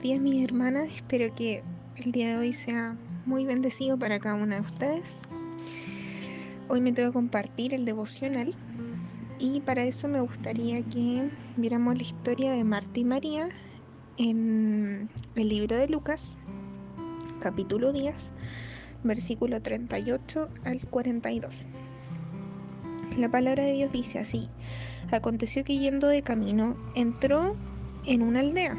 Buenos días mis hermanas, espero que el día de hoy sea muy bendecido para cada una de ustedes. Hoy me tengo que compartir el devocional y para eso me gustaría que viéramos la historia de Marta y María en el libro de Lucas, capítulo 10, versículo 38 al 42. La palabra de Dios dice así, aconteció que yendo de camino entró en una aldea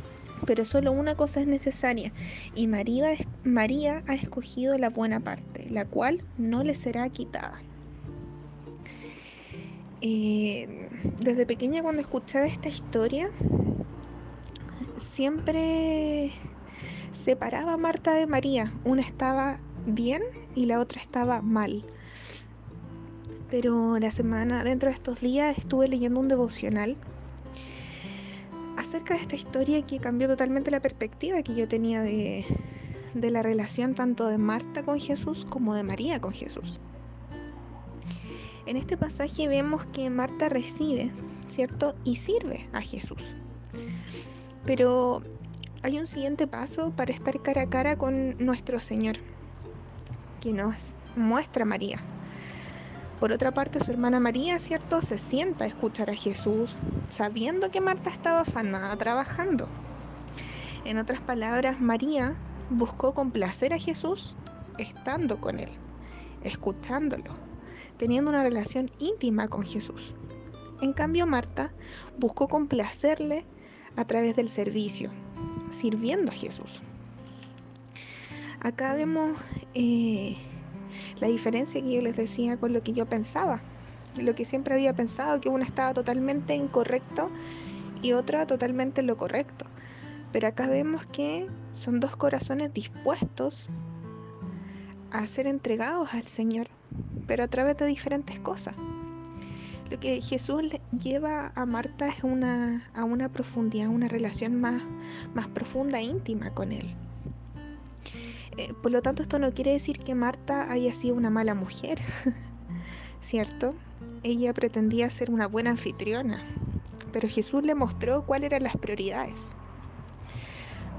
pero solo una cosa es necesaria, y María, ha escogido la buena parte, la cual no le será quitada. Eh, desde pequeña cuando escuchaba esta historia, siempre separaba a Marta de María. Una estaba bien y la otra estaba mal pero la semana, dentro de estos días, estuve leyendo un devocional acerca de esta historia que cambió totalmente la perspectiva que yo tenía de, de la relación tanto de Marta con Jesús como de María con Jesús. En este pasaje vemos que Marta recibe, ¿cierto? Y sirve a Jesús. Pero hay un siguiente paso para estar cara a cara con nuestro Señor, que nos muestra María. Por otra parte, su hermana María, ¿cierto?, se sienta a escuchar a Jesús, sabiendo que Marta estaba afanada trabajando. En otras palabras, María buscó complacer a Jesús estando con él, escuchándolo, teniendo una relación íntima con Jesús. En cambio, Marta buscó complacerle a través del servicio, sirviendo a Jesús. Acá vemos eh, la diferencia que yo les decía con lo que yo pensaba, lo que siempre había pensado, que una estaba totalmente incorrecto y otra totalmente lo correcto. Pero acá vemos que son dos corazones dispuestos a ser entregados al Señor, pero a través de diferentes cosas. Lo que Jesús lleva a Marta es una, a una profundidad, una relación más, más profunda íntima con Él. Eh, por lo tanto, esto no quiere decir que Marta haya sido una mala mujer, ¿cierto? Ella pretendía ser una buena anfitriona, pero Jesús le mostró cuáles eran las prioridades.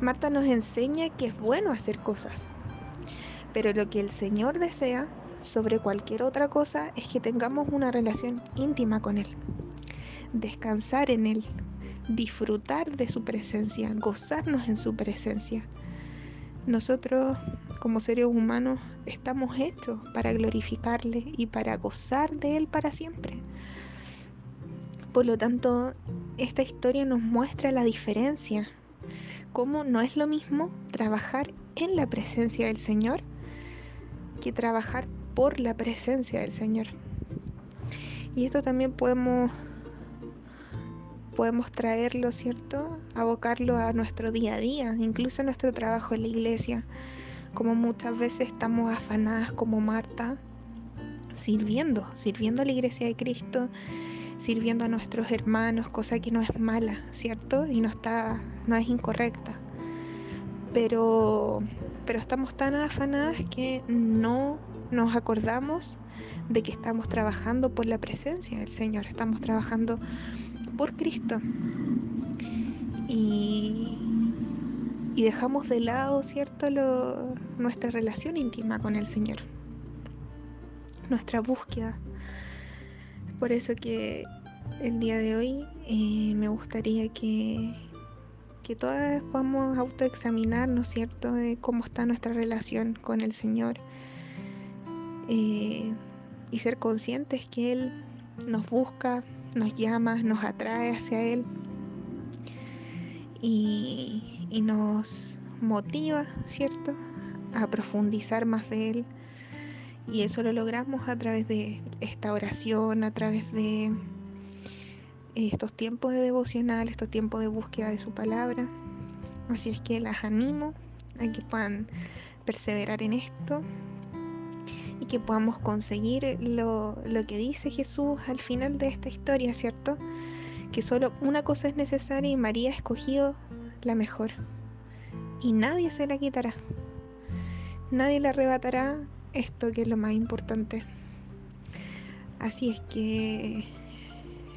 Marta nos enseña que es bueno hacer cosas, pero lo que el Señor desea sobre cualquier otra cosa es que tengamos una relación íntima con Él, descansar en Él, disfrutar de su presencia, gozarnos en su presencia nosotros como seres humanos estamos hechos para glorificarle y para gozar de Él para siempre. Por lo tanto, esta historia nos muestra la diferencia, cómo no es lo mismo trabajar en la presencia del Señor que trabajar por la presencia del Señor. Y esto también podemos podemos traerlo, ¿cierto? Abocarlo a nuestro día a día, incluso a nuestro trabajo en la iglesia, como muchas veces estamos afanadas como Marta, sirviendo, sirviendo a la iglesia de Cristo, sirviendo a nuestros hermanos, cosa que no es mala, ¿cierto? Y no está, no es incorrecta. Pero, pero estamos tan afanadas que no nos acordamos de que estamos trabajando por la presencia del Señor, estamos trabajando por Cristo. Y, dejamos de lado, ¿cierto?, nuestra relación íntima con el Señor, nuestra búsqueda. Por eso que el día de hoy eh, me gustaría que, que todas podamos autoexaminarnos, ¿cierto?, de cómo está nuestra relación con el Señor. Eh, y ser conscientes que Él nos busca, nos llama, nos atrae hacia Él y, nos motiva, ¿cierto?, a profundizar más de Él. Y eso lo logramos a través de esta oración, a través de estos tiempos de devocional, estos tiempos de búsqueda de su palabra. Así es que las animo a que puedan perseverar en esto y que podamos conseguir lo, lo que dice Jesús al final de esta historia, ¿cierto? Que solo una cosa es necesaria y María ha escogido la mejor. Y nadie se la quitará. Nadie le arrebatará esto que es lo más importante. Así es que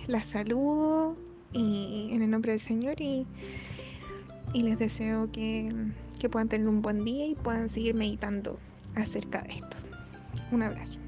la saludo y en el nombre del Señor y, y les deseo que, que puedan tener un buen día y puedan seguir meditando acerca de esto. Un abrazo.